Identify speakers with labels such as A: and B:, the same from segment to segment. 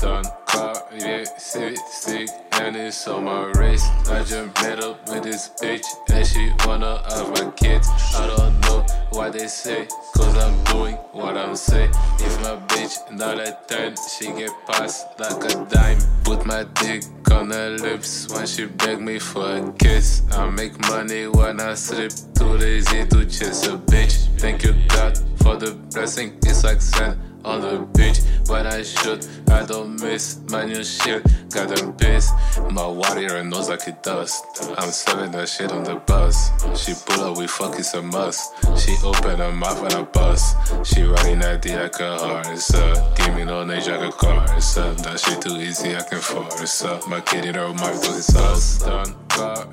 A: Done, yeah, and it's on my wrist. I just met up with this bitch, and she wanna have my kids. I don't know what they say, cause I'm doing what I'm saying. If my bitch not a 10, she get passed like a dime. Put my dick on her lips when she beg me for a kiss. I make money when I sleep, too lazy to chase a bitch. Thank you, God, for the blessing, it's like sand on the beach, but I should. I don't miss my new shit. Got them pissed. My warrior knows like it does. I'm serving that shit on the bus. She pull up, we fuck it's a must. She open her mouth when I bust. She riding that D like a horse. Give me no age like a car. That shit too easy, I can force. My kitty her my do it's us. Done, car,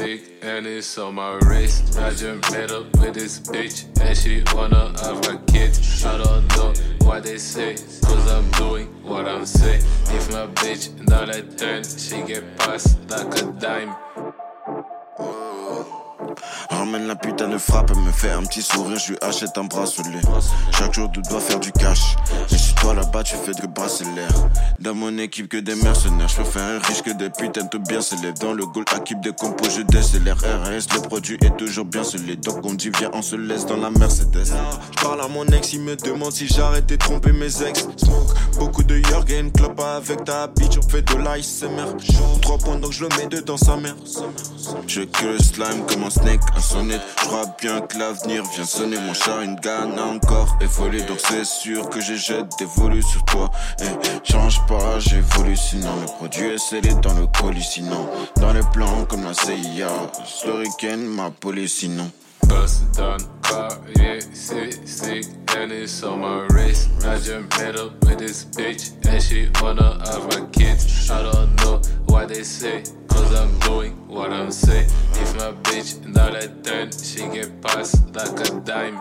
A: sick, and it's on my wrist. I just met up with this bitch, and she wanna have my kids. I don't know what they say, cause I'm doing what I'm saying. If my bitch not a 10, she get passed like a dime.
B: Ramène la putain de frappe, elle me fait un petit sourire, je lui achète un bracelet. Chaque jour, tu dois faire du cash. Et si toi là-bas, tu fais de brasser l'air. Dans mon équipe, que des mercenaires. Je faire un riche que des putains tout bien scellés. Dans le goal, équipe de compos, je décélère. RS, le produit est toujours bien scellé. Donc on dit, viens, on se laisse dans la Mercedes. Je parle à mon ex, il me demande si j'arrête de tromper mes ex. Smoke, beaucoup de Jorgen, club avec ta bitch, on fait de l'ASMR. Trois points, donc je le mets dedans sa mère. Je que le slime comme un snake, sonnette. Je crois bien que l'avenir vient sonner. Mon chat, une gagne encore évolué. Donc c'est sûr que j'ai jette des volus sur toi. Et change pas, j'évolue sinon. Le produit est scellé dans le colis sinon. Dans les plans comme la CIA. Sluriken, ma police sinon.
A: Bust yeah, sick, and it's on my wrist. I with this bitch, and she wanna have my kids. I don't know what they say, cause I'm doing what I'm saying. If my bitch not a 10, she get passed like a dime.